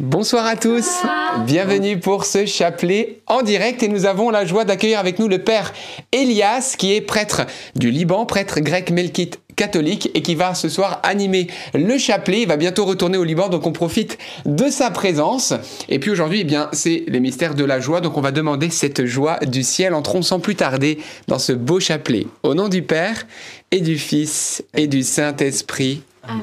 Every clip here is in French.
Bonsoir à tous, bienvenue pour ce chapelet en direct et nous avons la joie d'accueillir avec nous le père Elias qui est prêtre du Liban, prêtre grec melkite catholique et qui va ce soir animer le chapelet. Il va bientôt retourner au Liban, donc on profite de sa présence. Et puis aujourd'hui, eh bien, c'est les mystères de la joie, donc on va demander cette joie du ciel. Entrons sans plus tarder dans ce beau chapelet. Au nom du Père et du Fils et du Saint-Esprit. Amen.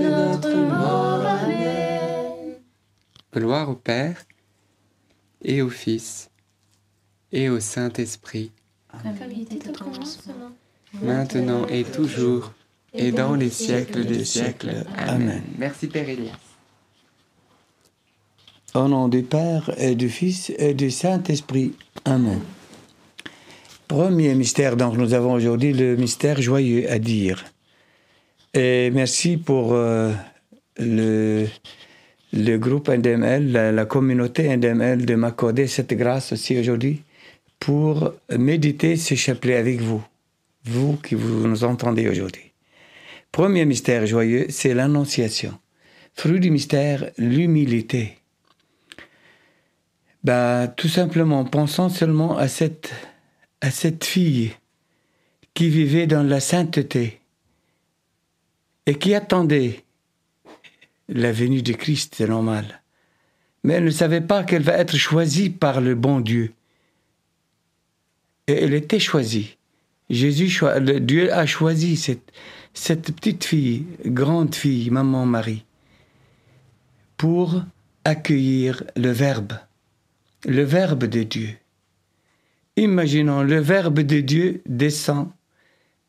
Gloire au Père et au Fils et au Saint-Esprit, Comme il était au commencement, maintenant et toujours, et dans les siècles des siècles. Amen. Merci Père Elias. Au nom du Père et du Fils et du Saint-Esprit. Amen. Premier mystère, donc nous avons aujourd'hui le mystère joyeux à dire. Et merci pour euh, le, le groupe NDML, la, communauté NDML de m'accorder cette grâce aussi aujourd'hui pour méditer ce chapelet avec vous, vous qui vous nous entendez aujourd'hui. Premier mystère joyeux, c'est l'annonciation. Fruit du mystère, l'humilité. Bah, tout simplement, pensons seulement à cette, à cette fille qui vivait dans la sainteté et qui attendait la venue de Christ, c'est normal. Mais elle ne savait pas qu'elle va être choisie par le bon Dieu. Et elle était choisie. Jésus, Dieu a choisi cette, cette petite fille, grande fille, maman Marie, pour accueillir le Verbe, le Verbe de Dieu. Imaginons, le Verbe de Dieu descend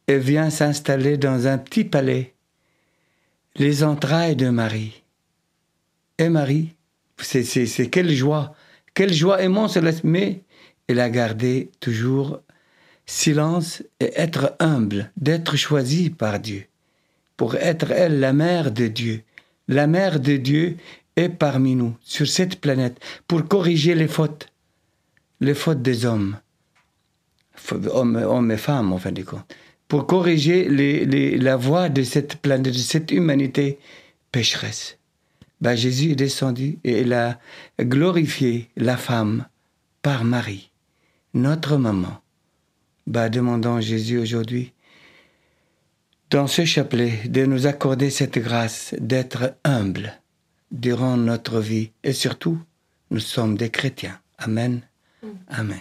et vient s'installer dans un petit palais, les entrailles de Marie. Et Marie, c'est, quelle joie, quelle joie immense, elle mais elle a gardé toujours silence et être humble, d'être choisie par Dieu, pour être elle la mère de Dieu. La mère de Dieu est parmi nous, sur cette planète, pour corriger les fautes, les fautes des hommes, hommes, hommes et femmes en fin de compte, pour corriger les- les- la voie de cette planète, de cette humanité pécheresse. Ben, Jésus est descendu et il a glorifié la femme par Marie, notre maman bah, demandons Jésus aujourd'hui, dans ce chapelet, de nous accorder cette grâce d'être humble durant notre vie. Et surtout, nous sommes des chrétiens. Amen. Amen.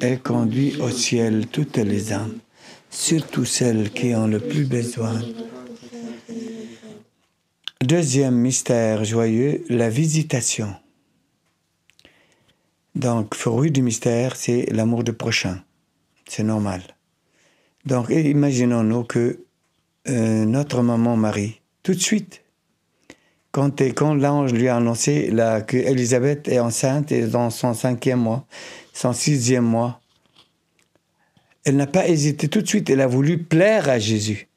et conduis au ciel toutes les âmes, surtout celles qui ont le plus besoin. Deuxième mystère joyeux, la visitation. Donc, fruit du mystère, c'est l'amour du prochain. C'est normal. Donc, imaginons-nous que euh, notre maman Marie, tout de suite, quand, quand l'ange lui a annoncé là, que Élisabeth est enceinte et dans son cinquième mois, son sixième mois, elle n'a pas hésité tout de suite, elle a voulu plaire à Jésus.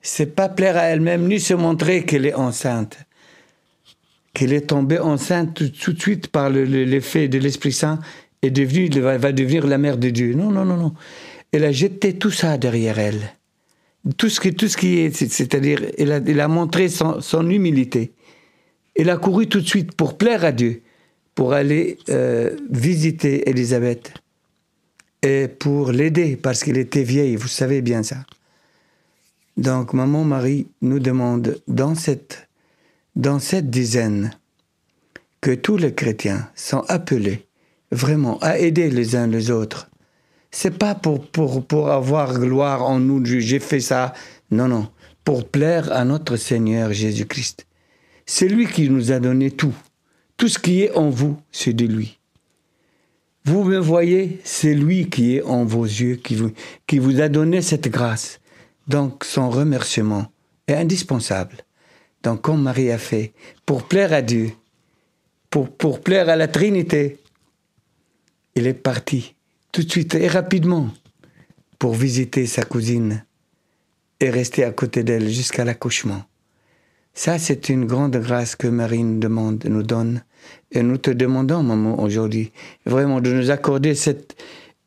C'est pas plaire à elle-même, ni se montrer qu'elle est enceinte. Qu'elle est tombée enceinte tout, de suite par le- le- l'effet de l'Esprit Saint et devenue, va, devenir la mère de Dieu. Non, non, non, non. Elle a jeté tout ça derrière elle. Tout ce qui, tout ce qui est, c'est- c'est-à-dire, elle a, elle montré son, humilité. Il a couru tout de suite pour plaire à Dieu, pour aller euh, visiter Élisabeth et pour l'aider parce qu'il était vieille, vous savez bien ça. Donc maman Marie nous demande dans cette, dans cette dizaine que tous les chrétiens sont appelés vraiment à aider les uns les autres. C'est pas pour, pour, pour avoir gloire en nous, j'ai fait ça. Non, non. Pour plaire à notre Seigneur Jésus-Christ. C'est lui qui nous a donné tout. Tout ce qui est en vous, c'est de lui. Vous me voyez, c'est lui qui est en vos yeux, qui vous, a donné cette grâce. Donc son remerciement est indispensable. Donc comme Marie a fait, pour plaire à Dieu, pour, pour plaire à la Trinité, il est parti tout de suite et rapidement pour visiter sa cousine et rester à côté d'elle jusqu'à l'accouchement. Ça, c'est une grande grâce que Marie nous demande, nous donne. Et nous te demandons, maman, aujourd'hui, vraiment de nous accorder cette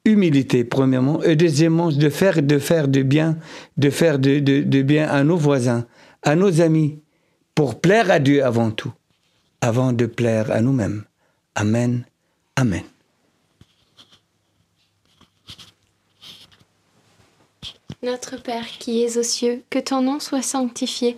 humilité, premièrement, et deuxièmement, de faire, de faire du bien, de faire de, bien à nos voisins, à nos amis, pour plaire à Dieu avant tout, avant de plaire à nous-mêmes. Amen. Amen. Notre Père qui es aux cieux, que ton nom soit sanctifié,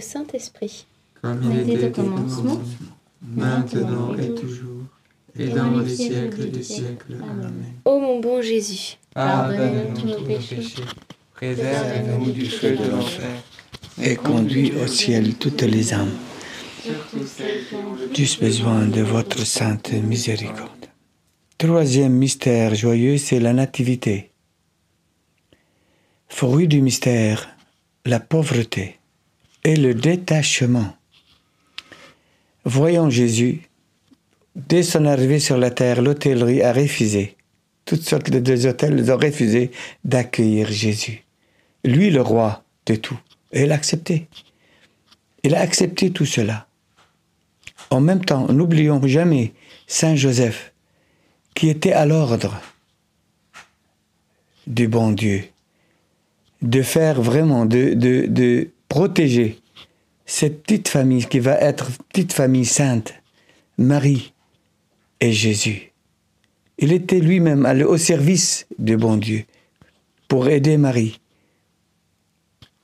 Au Saint-Esprit. Comme il était au commencement, maintenant et toujours, et dans les siècles des siècles. Amen. Ô mon bon Jésus, Pardonne-nous tous nos péchés, préserve-nous du feu de l'enfer, Et conduis au ciel toutes les âmes. Tous besoin de votre sainte miséricorde. Troisième mystère joyeux, c'est la nativité. Fruit du mystère, la pauvreté et le détachement. Voyant Jésus, dès son arrivée sur la terre, l'hôtellerie a refusé. Toutes sortes de hôtels ont refusé d'accueillir Jésus. Lui, le roi de tout. Et il a accepté. Il a accepté tout cela. En même temps, n'oublions jamais Saint Joseph, qui était à l'ordre du bon Dieu, de faire vraiment, de protéger cette petite famille qui va être petite famille sainte, Marie et Jésus. Il était lui-même allé au service du bon Dieu pour aider Marie.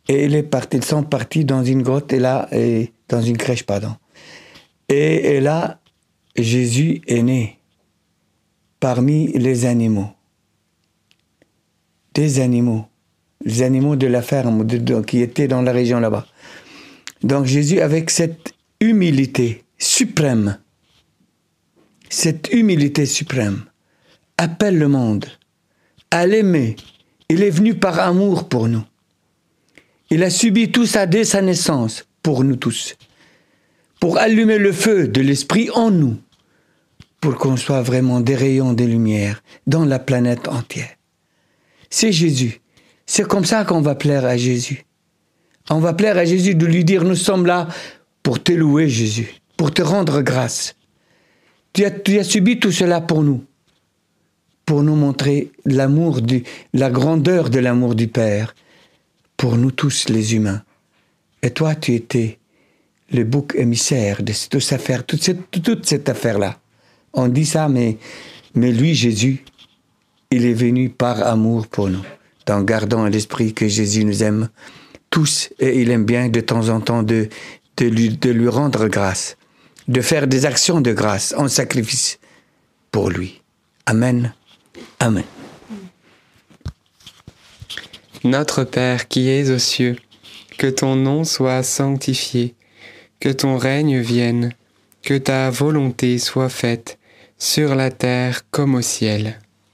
Et ils sont partis dans une grotte et là, dans une crèche, pardon. Et là, Jésus est né parmi les animaux. Des animaux. Les animaux de la ferme de- qui étaient dans la région là-bas. Donc Jésus, avec cette humilité suprême, cette humilité suprême, appelle le monde à l'aimer. Il est venu par amour pour nous. Il a subi tout ça dès sa naissance pour nous tous, pour allumer le feu de l'esprit en nous, pour qu'on soit vraiment des rayons de lumière dans la planète entière. C'est Jésus. C'est comme ça qu'on va plaire à Jésus. On va plaire à Jésus de lui dire, nous sommes là pour te louer, Jésus, pour te rendre grâce. Tu as, subi tout cela pour nous, pour nous montrer l'amour la grandeur de l'amour du Père, pour nous tous les humains. Et toi, tu étais le bouc émissaire de toute cette affaire, toute cette, toute cette affaire-là. On dit ça, mais, mais lui, Jésus, il est venu par amour pour nous. En gardant à l'esprit que Jésus nous aime tous et il aime bien de temps en temps de, de, lui, de lui rendre grâce, de faire des actions de grâce en sacrifice pour lui. Amen. Amen. Notre Père qui es aux cieux, que ton nom soit sanctifié, que ton règne vienne, que ta volonté soit faite, sur la terre comme au ciel.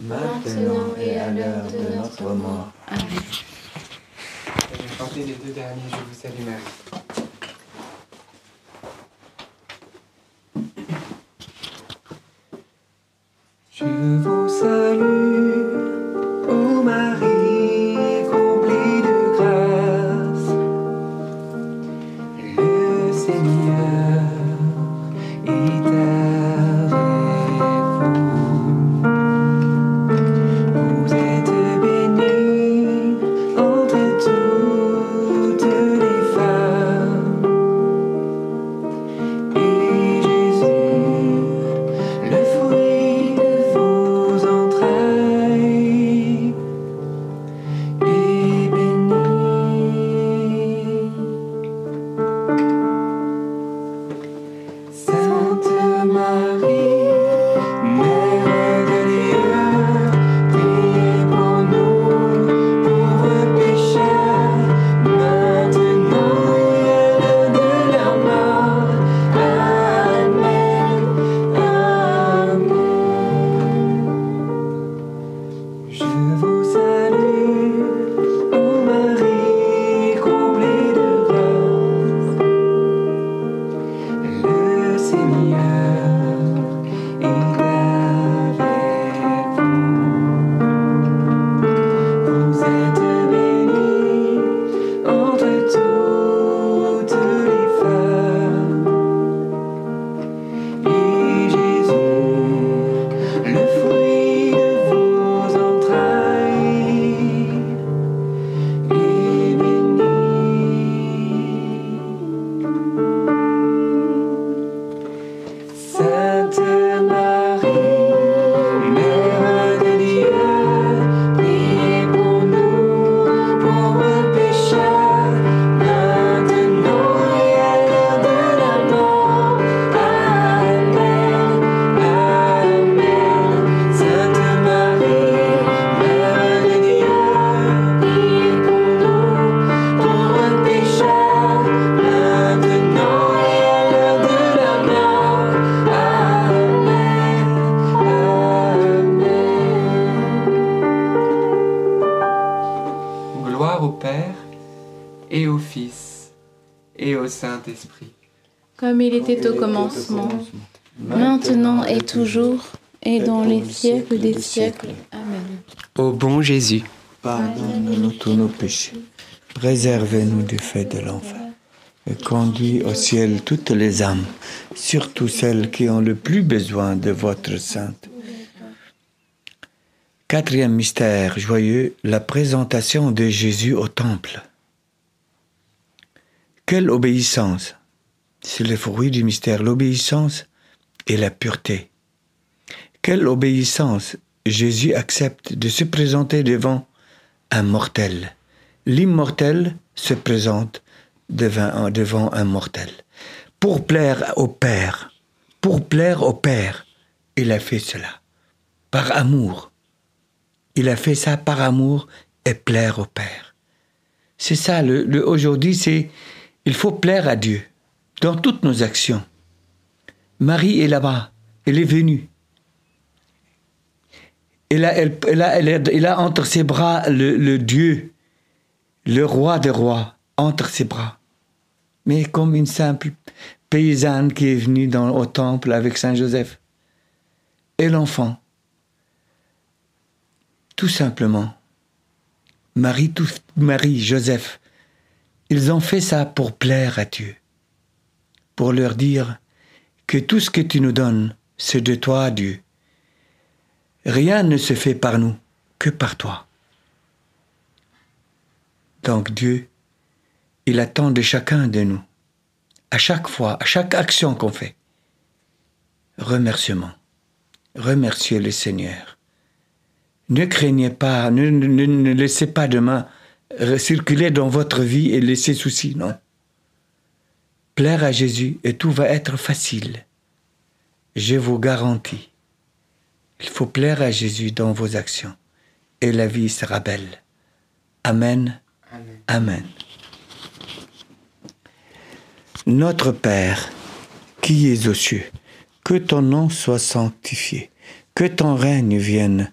maintenant et à l'heure de notre mort. Amen. Je vais chanter les deux derniers, je vous salue Marie. Je vous salue, au Saint-Esprit. Comme il était au commencement, maintenant et toujours, et dans les siècles des siècles. Amen. Ô bon Jésus, Pardonne-nous tous nos péchés, préservez-nous du fait de l'enfer, et conduis au ciel toutes les âmes, surtout celles qui ont le plus besoin de votre sainte. Quatrième mystère joyeux, la présentation de Jésus au temple. Quelle obéissance C'est le fruit du mystère, l'obéissance et la pureté. Quelle obéissance Jésus accepte de se présenter devant un mortel. L'immortel se présente devant, un mortel. Pour plaire au Père, pour plaire au Père, il a fait cela. Par amour. Il a fait ça par amour et plaire au Père. C'est ça, le- aujourd'hui, c'est il faut plaire à Dieu dans toutes nos actions. Marie est là-bas, elle est venue. Elle a, elle, elle a, elle a- entre ses bras le, le Dieu, le roi des rois, entre ses bras. Mais comme une simple paysanne qui est venue dans, au temple avec Saint Joseph. Et l'enfant. Tout simplement. Marie, tout, Marie, Joseph, Ils ont fait ça pour plaire à Dieu, pour leur dire que tout ce que tu nous donnes, c'est de toi, Dieu. Rien ne se fait par nous que par toi. Donc Dieu, il attend de chacun de nous, à chaque fois, à chaque action qu'on fait, remerciement. Remerciez le Seigneur. Ne craignez pas, ne, ne- ne laissez pas demain circuler dans votre vie et laisser soucis, non? Plaire à Jésus et tout va être facile. Je vous garantis. Il faut plaire à Jésus dans vos actions et la vie sera belle. Amen. Amen. Amen. Notre Père, qui es aux cieux, que ton nom soit sanctifié, que ton règne vienne,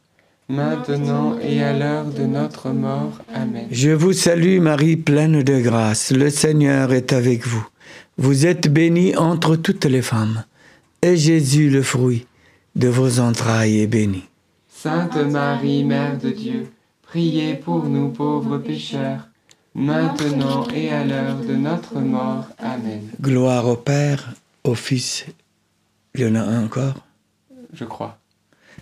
maintenant et à l'heure de notre mort. Amen. Je vous salue Marie, pleine de grâce. Le Seigneur est avec vous. Vous êtes bénie entre toutes les femmes, et Jésus, le fruit de vos entrailles, est béni. Sainte Marie, Mère de Dieu, priez pour nous pauvres pécheurs, maintenant et à l'heure de notre mort. Amen. Gloire au Père, au Fils. Il y en a un encore? Je crois.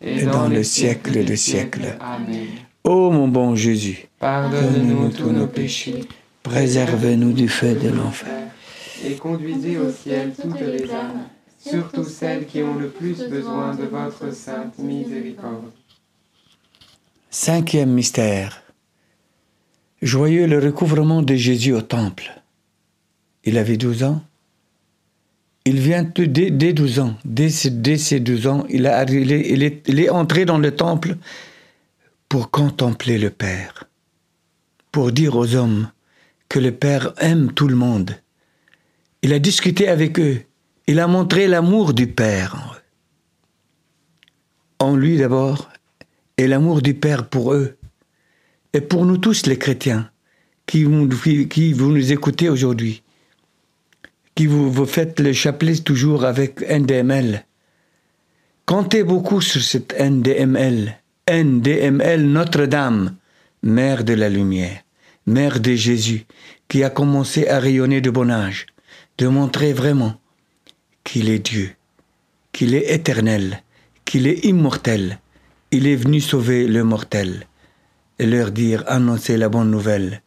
et dans le siècle des siècles. Amen. Ô mon bon Jésus, Pardonne-nous tous nos péchés, préservez-nous du feu de l'enfer. et conduisez au ciel toutes les âmes, surtout celles qui ont le plus besoin de votre sainte miséricorde. Cinquième mystère. Joyeux le recouvrement de Jésus au temple. Il avait 12 ans. Il vient dès, dès 12 ans. Dès, ses- dès ses 12 ans, il, est, entré dans le temple pour contempler le Père. Pour dire aux hommes que le Père aime tout le monde. Il a discuté avec eux. Il a montré l'amour du Père en lui d'abord et l'amour du Père pour eux. Et pour nous tous les chrétiens qui, qui vous nous écoutez aujourd'hui, qui vous, vous faites le chapelet toujours avec NDML. Comptez beaucoup sur cette NDML. NDML Notre-Dame, Mère de la Lumière, Mère de Jésus, qui a commencé à rayonner de bon âge, de montrer vraiment qu'il est Dieu, qu'il est éternel, qu'il est immortel. Il est venu sauver le mortel et leur dire, annoncer la bonne nouvelle.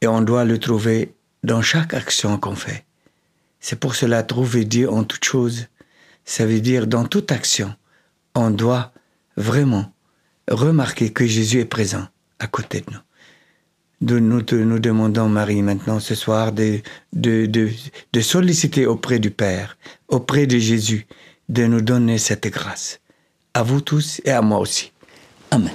Et on doit le trouver dans chaque action qu'on fait. C'est pour cela trouver Dieu en toute chose. Ça veut dire dans toute action, on doit vraiment remarquer que Jésus est présent à côté de nous. De nous, te- nous demandons, Marie, maintenant ce soir, de, de, de, de solliciter auprès du Père, auprès de Jésus, de nous donner cette grâce. À vous tous et à moi aussi. Amen.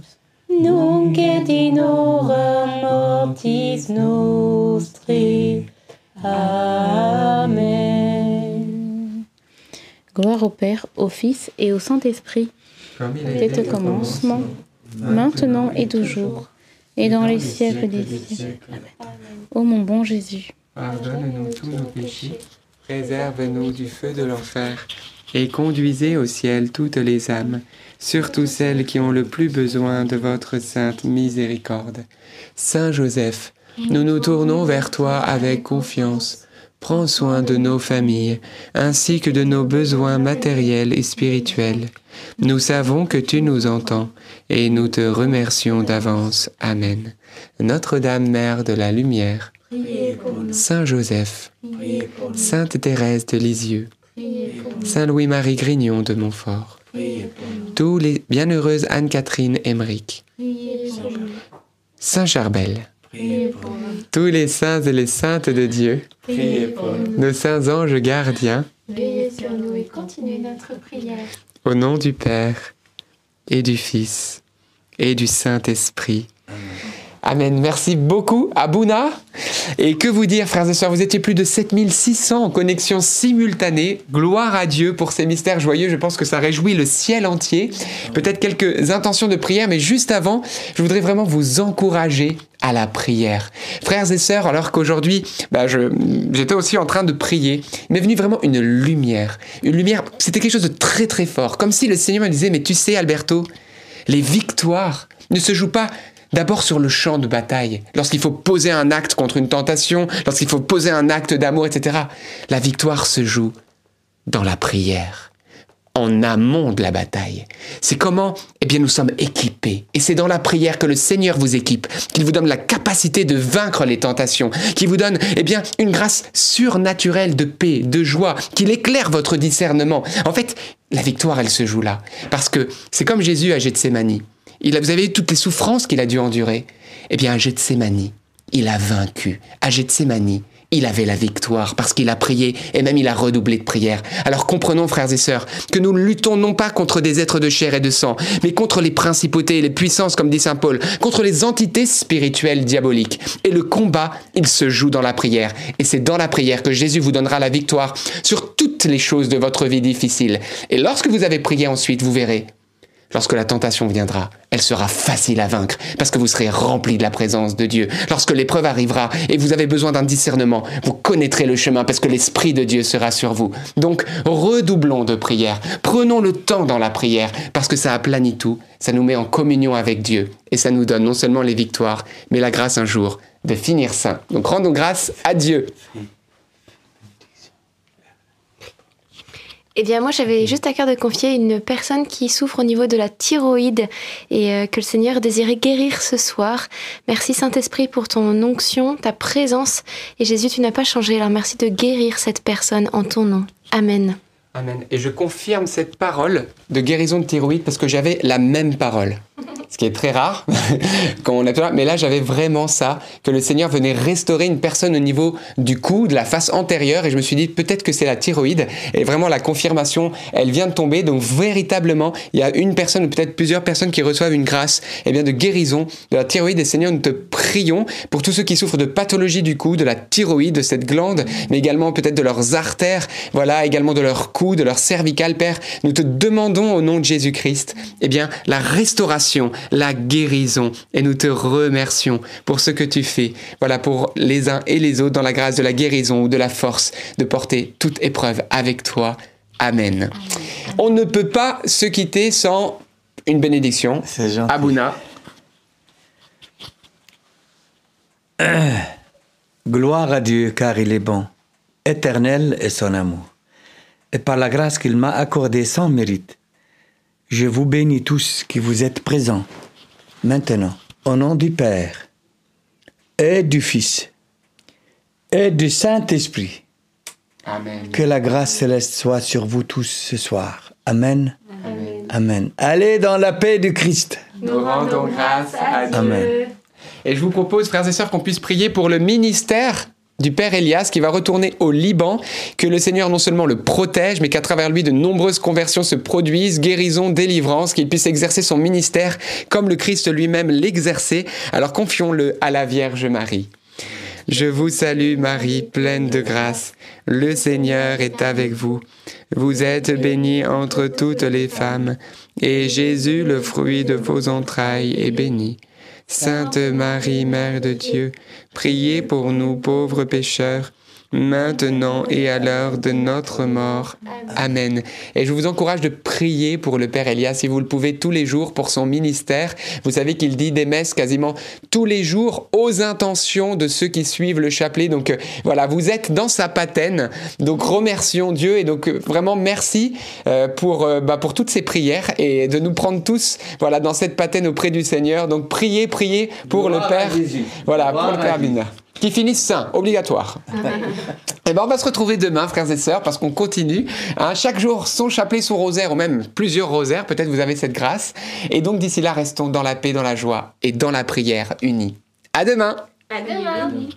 nunc et in hora mortis nostri. Amen. Gloire au Père, au Fils et au Saint-Esprit, Comme il dès au commencement, maintenant et toujours, et dans les siècles des siècles. Amen. Ô mon bon Jésus, Pardonne-nous tous nos péchés, préserve-nous du feu de l'enfer, et conduisez au ciel toutes les âmes, surtout celles qui ont le plus besoin de votre sainte miséricorde. Saint Joseph, nous nous tournons vers toi avec confiance. Prends soin de nos familles, ainsi que de nos besoins matériels et spirituels. Nous savons que tu nous entends, et nous te remercions d'avance. Amen. Notre-Dame, Mère de la Lumière, Saint Joseph, Sainte Thérèse de Lisieux, Saint Louis-Marie Grignon de Montfort, tous les bienheureuses Anne-Catherine Emmerich, Saint Charbel, tous les saints et les saintes de Dieu, nos saints anges gardiens, Veillez sur nous et continuez notre prière. au nom du Père et du Fils et du Saint-Esprit. Amen. Merci beaucoup, Abouna. Et que vous dire, frères et sœurs, vous étiez plus de 7600 en connexion simultanée. Gloire à Dieu pour ces mystères joyeux. Je pense que ça réjouit le ciel entier. Peut-être quelques intentions de prière, mais juste avant, je voudrais vraiment vous encourager à la prière. Frères et sœurs, alors qu'aujourd'hui, bah, j'étais aussi en train de prier, m'est venu vraiment une lumière. Une lumière, c'était quelque chose de très très fort. Comme si le Seigneur me disait, mais tu sais, Alberto, les victoires ne se jouent pas d'abord sur le champ de bataille, lorsqu'il faut poser un acte contre une tentation, lorsqu'il faut poser un acte d'amour, etc. La victoire se joue dans la prière, en amont de la bataille. C'est comment Eh bien, nous sommes équipés. Et c'est dans la prière que le Seigneur vous équipe, qu'il vous donne la capacité de vaincre les tentations, qu'il vous donne, eh bien, une grâce surnaturelle de paix, de joie, qu'il éclaire votre discernement. En fait, la victoire, elle se joue là. Parce que c'est comme Jésus à Gethsemane. Il a, vous avez toutes les souffrances qu'il a dû endurer. Eh bien, à Gethsemane, il a vaincu. À Gethsemane, il avait la victoire parce qu'il a prié et même il a redoublé de prière. Alors comprenons, frères et sœurs, que nous luttons non pas contre des êtres de chair et de sang, mais contre les principautés et les puissances, comme dit saint Paul, contre les entités spirituelles diaboliques. Et le combat, il se joue dans la prière. Et c'est dans la prière que Jésus vous donnera la victoire sur toutes les choses de votre vie difficile. Et lorsque vous avez prié ensuite, vous verrez, Lorsque la tentation viendra, elle sera facile à vaincre parce que vous serez rempli de la présence de Dieu. Lorsque l'épreuve arrivera et vous avez besoin d'un discernement, vous connaîtrez le chemin parce que l'Esprit de Dieu sera sur vous. Donc, redoublons de prière. Prenons le temps dans la prière parce que ça aplanit tout, ça nous met en communion avec Dieu et ça nous donne non seulement les victoires, mais la grâce un jour de finir saint. Donc, rendons grâce à Dieu. Eh bien, moi, j'avais juste à cœur de confier une personne qui souffre au niveau de la thyroïde et euh, que le Seigneur désirait guérir ce soir. Merci Saint-Esprit pour ton onction, ta présence. Et Jésus, tu n'as pas changé, alors merci de guérir cette personne en ton nom. Amen. Amen. Et je confirme cette parole de guérison de thyroïde parce que j'avais la même parole. Ce qui est très rare quand on a mais là j'avais vraiment ça que le Seigneur venait restaurer une personne au niveau du cou, de la face antérieure et je me suis dit peut-être que c'est la thyroïde. Et vraiment la confirmation, elle vient de tomber. Donc véritablement, il y a une personne ou peut-être plusieurs personnes qui reçoivent une grâce eh bien de guérison de la thyroïde. Et Seigneur nous te prions pour tous ceux qui souffrent de pathologie du cou, de la thyroïde, de cette glande, mais également peut-être de leurs artères, voilà, également de leur cou, de leur cervical, Père. Nous te demandons au nom de Jésus-Christ, eh bien, la restauration, la guérison, et nous te remercions pour ce que tu fais, voilà, pour les uns et les autres dans la grâce de la guérison ou de la force de porter toute épreuve avec toi. Amen. On ne peut pas se quitter sans une bénédiction. C'est gentil. Abouna. Gloire à Dieu car il est bon. Éternel est son amour. Et par la grâce qu'il m'a accordée sans mérite, je vous bénis tous qui vous êtes présents. Maintenant, au nom du Père et du Fils et du Saint-Esprit. Amen. Que la grâce céleste soit sur vous tous ce soir. Amen. Amen. Amen. Allez dans la paix du Christ. Nous rendons grâce à Dieu. Amen. Et je vous propose, frères et sœurs, qu'on puisse prier pour le ministère du Père Elias qui va retourner au Liban, que le Seigneur non seulement le protège, mais qu'à travers lui de nombreuses conversions se produisent, guérison, délivrance, qu'il puisse exercer son ministère comme le Christ lui-même l'exerçait. Alors confions-le à la Vierge Marie. Je vous salue Marie, pleine de grâce. Le Seigneur est avec vous. Vous êtes bénie entre toutes les femmes, et Jésus, le fruit de vos entrailles, est béni. Sainte Marie, Mère de Dieu, priez pour nous pauvres pécheurs, maintenant et à l'heure de notre mort. Amen. Et je vous encourage de prier pour le Père Elias, si vous le pouvez, tous les jours pour son ministère. Vous savez qu'il dit des messes quasiment tous les jours aux intentions de ceux qui suivent le chapelet. Donc euh, voilà, vous êtes dans sa patène. Donc remercions Dieu et donc euh, vraiment merci euh, pour, euh, bah, pour toutes ces prières et de nous prendre tous voilà, dans cette patène auprès du Seigneur. Donc priez, priez pour Gloire le Père. Jésus. Voilà, Gloire pour le Père. Bina. Qui finissent saint, obligatoire. Et ben on va se retrouver demain, frères et sœurs, parce qu'on continue. hein. chaque jour, son chapelet, son rosaire, ou même plusieurs rosaires. Peut-être vous avez cette grâce. Et donc d'ici là, restons dans la paix, dans la joie et dans la prière unie. À demain. À demain.